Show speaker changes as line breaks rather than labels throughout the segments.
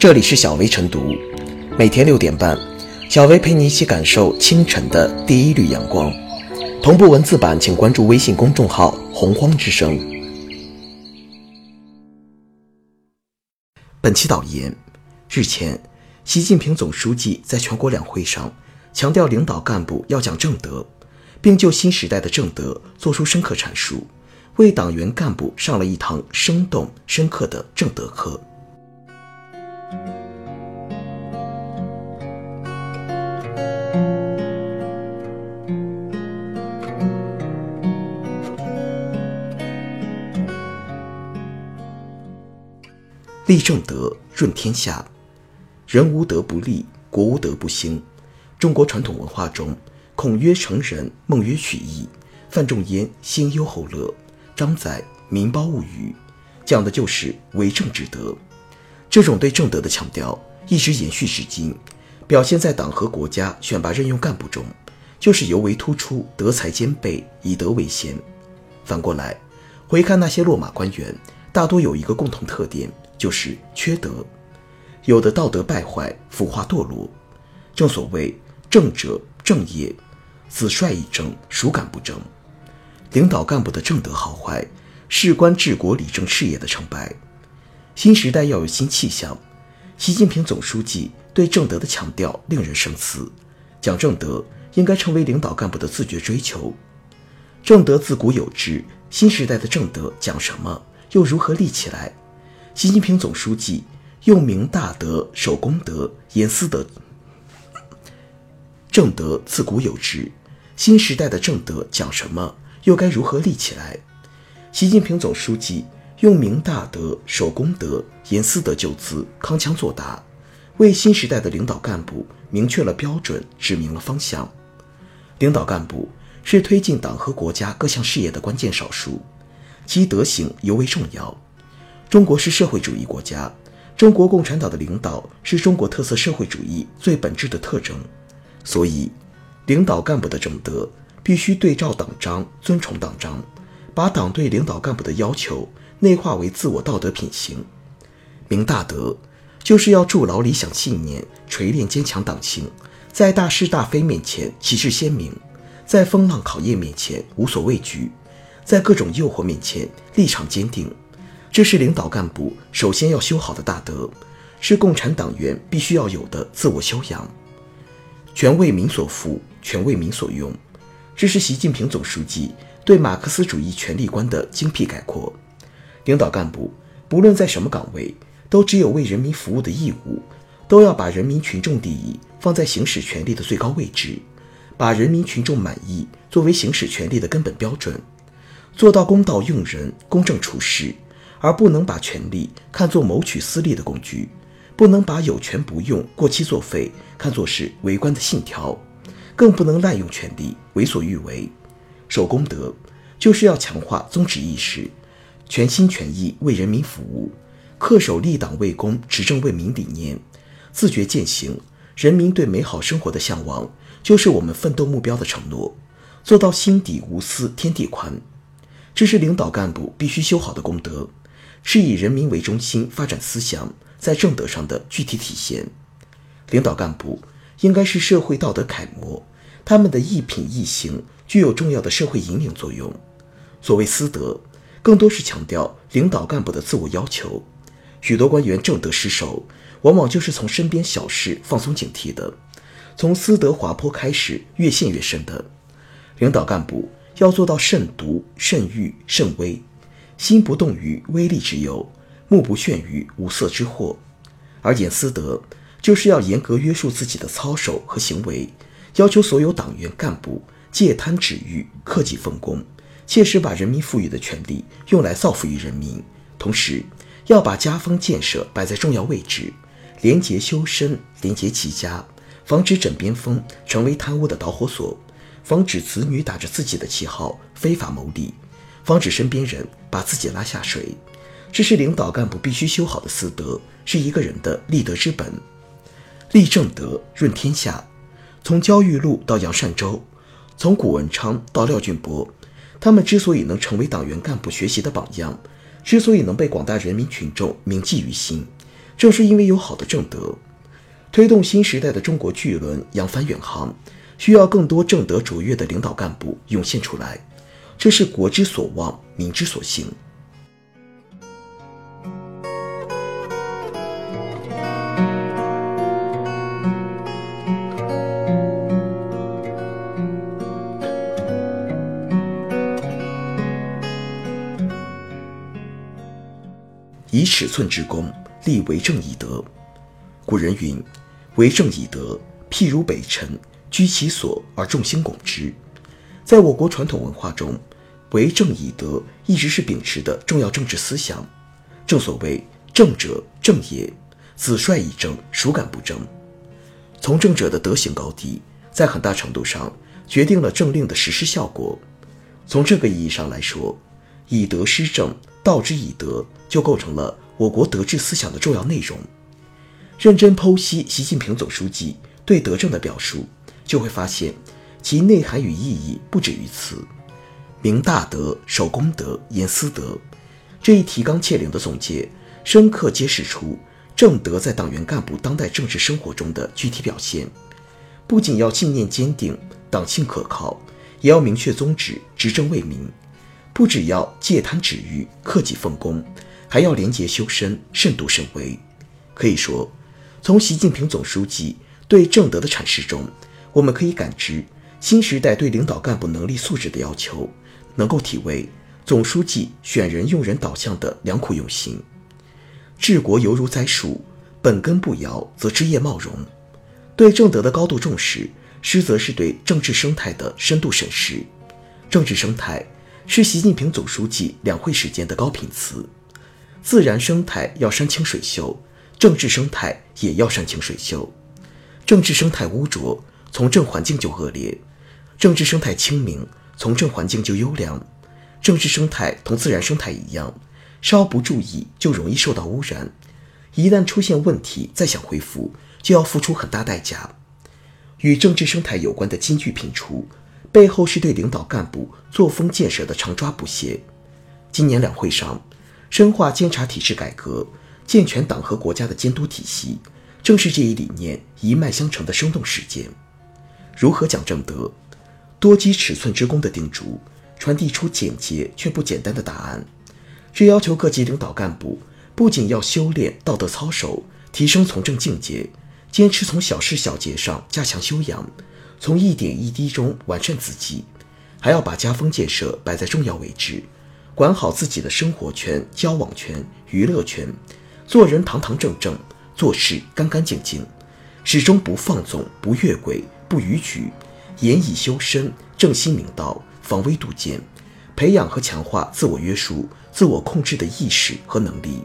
这里是小薇晨读，每天六点半，小薇陪你一起感受清晨的第一缕阳光。同步文字版，请关注微信公众号“洪荒之声”。本期导言：日前，习近平总书记在全国两会上强调，领导干部要讲正德，并就新时代的正德作出深刻阐述，为党员干部上了一堂生动深刻的正德课。立正德，润天下。人无德不立，国无德不兴。中国传统文化中，孔曰成人，孟曰取义，范仲淹先忧后乐，张载民胞物语，讲的就是为政之德。这种对正德的强调一直延续至今，表现在党和国家选拔任用干部中，就是尤为突出德才兼备，以德为先。反过来，回看那些落马官员，大多有一个共同特点。就是缺德，有的道德败坏、腐化堕落。正所谓正者正也，子帅以正，孰敢不正？领导干部的正德好坏，事关治国理政事业的成败。新时代要有新气象。习近平总书记对正德的强调令人深思。讲正德应该成为领导干部的自觉追求。正德自古有之，新时代的正德讲什么？又如何立起来？习近平总书记用明大德、守公德、严私德。正德自古有之，新时代的正德讲什么？又该如何立起来？习近平总书记用明大德、守公德、严私德就资，铿锵作答，为新时代的领导干部明确了标准，指明了方向。领导干部是推进党和国家各项事业的关键少数，其德行尤为重要。中国是社会主义国家，中国共产党的领导是中国特色社会主义最本质的特征，所以，领导干部的正德必须对照党章，尊崇党章，把党对领导干部的要求内化为自我道德品行。明大德就是要筑牢理想信念，锤炼坚强党性，在大是大非面前旗帜鲜明，在风浪考验面前无所畏惧，在各种诱惑面前立场坚定。这是领导干部首先要修好的大德，是共产党员必须要有的自我修养。权为民所赋，权为民所用，这是习近平总书记对马克思主义权力观的精辟概括。领导干部不论在什么岗位，都只有为人民服务的义务，都要把人民群众利益放在行使权力的最高位置，把人民群众满意作为行使权力的根本标准，做到公道用人、公正处事。而不能把权力看作谋取私利的工具，不能把有权不用、过期作废看作是为官的信条，更不能滥用权力为所欲为。守公德，就是要强化宗旨意识，全心全意为人民服务，恪守立党为公、执政为民理念，自觉践行人民对美好生活的向往，就是我们奋斗目标的承诺，做到心底无私天地宽，这是领导干部必须修好的功德。是以人民为中心发展思想在正德上的具体体现。领导干部应该是社会道德楷模，他们的一品一行具有重要的社会引领作用。所谓私德，更多是强调领导干部的自我要求。许多官员正德失守，往往就是从身边小事放松警惕的，从私德滑坡开始越陷越深的。领导干部要做到慎独、慎欲、慎微。心不动于微利之忧，目不眩于无色之祸，而严私德就是要严格约束自己的操守和行为，要求所有党员干部戒贪止欲，克己奉公，切实把人民赋予的权利用来造福于人民。同时，要把家风建设摆在重要位置，廉洁修身，廉洁齐家，防止枕边风成为贪污的导火索，防止子女打着自己的旗号非法牟利。防止身边人把自己拉下水，这是领导干部必须修好的私德，是一个人的立德之本。立正德，润天下。从焦裕禄到杨善洲，从谷文昌到廖俊博，他们之所以能成为党员干部学习的榜样，之所以能被广大人民群众铭记于心，正是因为有好的正德，推动新时代的中国巨轮扬帆远航，需要更多正德卓越的领导干部涌现出来。这是国之所望，民之所行。以尺寸之功，立为政以德。古人云：“为政以德，譬如北辰，居其所而众星拱之。”在我国传统文化中，为政以德一直是秉持的重要政治思想。正所谓“政者正也，子帅以正，孰敢不正？”从政者的德行高低，在很大程度上决定了政令的实施效果。从这个意义上来说，以德施政，道之以德，就构成了我国德治思想的重要内容。认真剖析习近平总书记对德政的表述，就会发现。其内涵与意义不止于此。明大德、守公德、严私德，这一提纲挈领的总结，深刻揭示出正德在党员干部当代政治生活中的具体表现。不仅要信念坚定、党性可靠，也要明确宗旨、执政为民。不只要戒贪止欲、克己奉公，还要廉洁修身、慎独慎微。可以说，从习近平总书记对正德的阐释中，我们可以感知。新时代对领导干部能力素质的要求，能够体味总书记选人用人导向的良苦用心。治国犹如栽树，本根不摇，则枝叶茂荣。对正德的高度重视，实则是对政治生态的深度审视。政治生态是习近平总书记两会时间的高频词。自然生态要山清水秀，政治生态也要山清水秀。政治生态污浊，从政环境就恶劣。政治生态清明，从政环境就优良。政治生态同自然生态一样，稍不注意就容易受到污染。一旦出现问题，再想恢复，就要付出很大代价。与政治生态有关的金句频出，背后是对领导干部作风建设的常抓不懈。今年两会上，深化监察体制改革，健全党和国家的监督体系，正是这一理念一脉相承的生动实践。如何讲正德？多机尺寸之功的叮嘱，传递出简洁却不简单的答案。这要求各级领导干部不仅要修炼道德操守，提升从政境界，坚持从小事小节上加强修养，从一点一滴中完善自己，还要把家风建设摆在重要位置，管好自己的生活圈、交往圈、娱乐圈，做人堂堂正正，做事干干净净，始终不放纵、不越轨、不逾矩。严以修身，正心明道，防微杜渐，培养和强化自我约束、自我控制的意识和能力，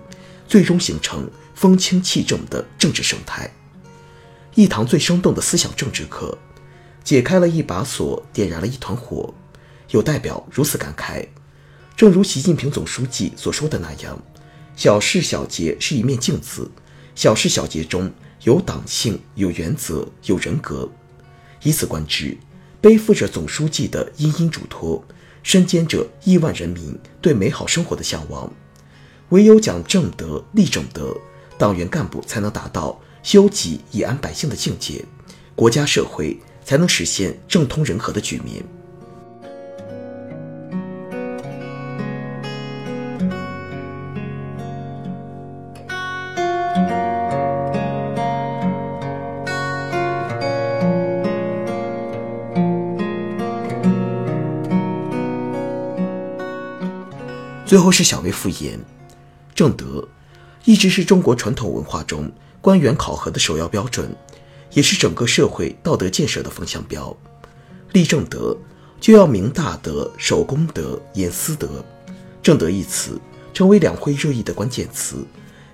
最终形成风清气正的政治生态。一堂最生动的思想政治课，解开了一把锁，点燃了一团火。有代表如此感慨：正如习近平总书记所说的那样，小事小节是一面镜子，小事小节中有党性、有原则、有人格。以此观之，背负着总书记的殷殷嘱托，身兼着亿万人民对美好生活的向往。唯有讲正德、立正德，党员干部才能达到修己以安百姓的境界，国家社会才能实现政通人和的局面。最后是小微复言，正德一直是中国传统文化中官员考核的首要标准，也是整个社会道德建设的风向标。立正德就要明大德、守公德、严私德。正德一词成为两会热议的关键词，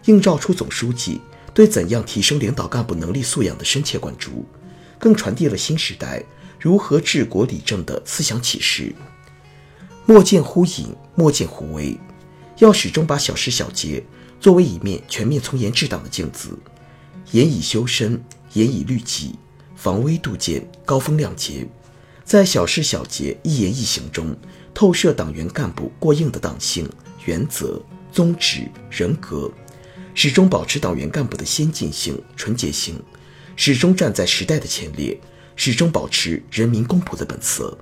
映照出总书记对怎样提升领导干部能力素养的深切关注，更传递了新时代如何治国理政的思想启示。莫见乎隐，莫见乎微，要始终把小事小节作为一面全面从严治党的镜子，严以修身，严以律己，防微杜渐，高风亮节，在小事小节一言一行中透射党员干部过硬的党性、原则、宗旨、人格，始终保持党员干部的先进性、纯洁性，始终站在时代的前列，始终保持人民公仆的本色。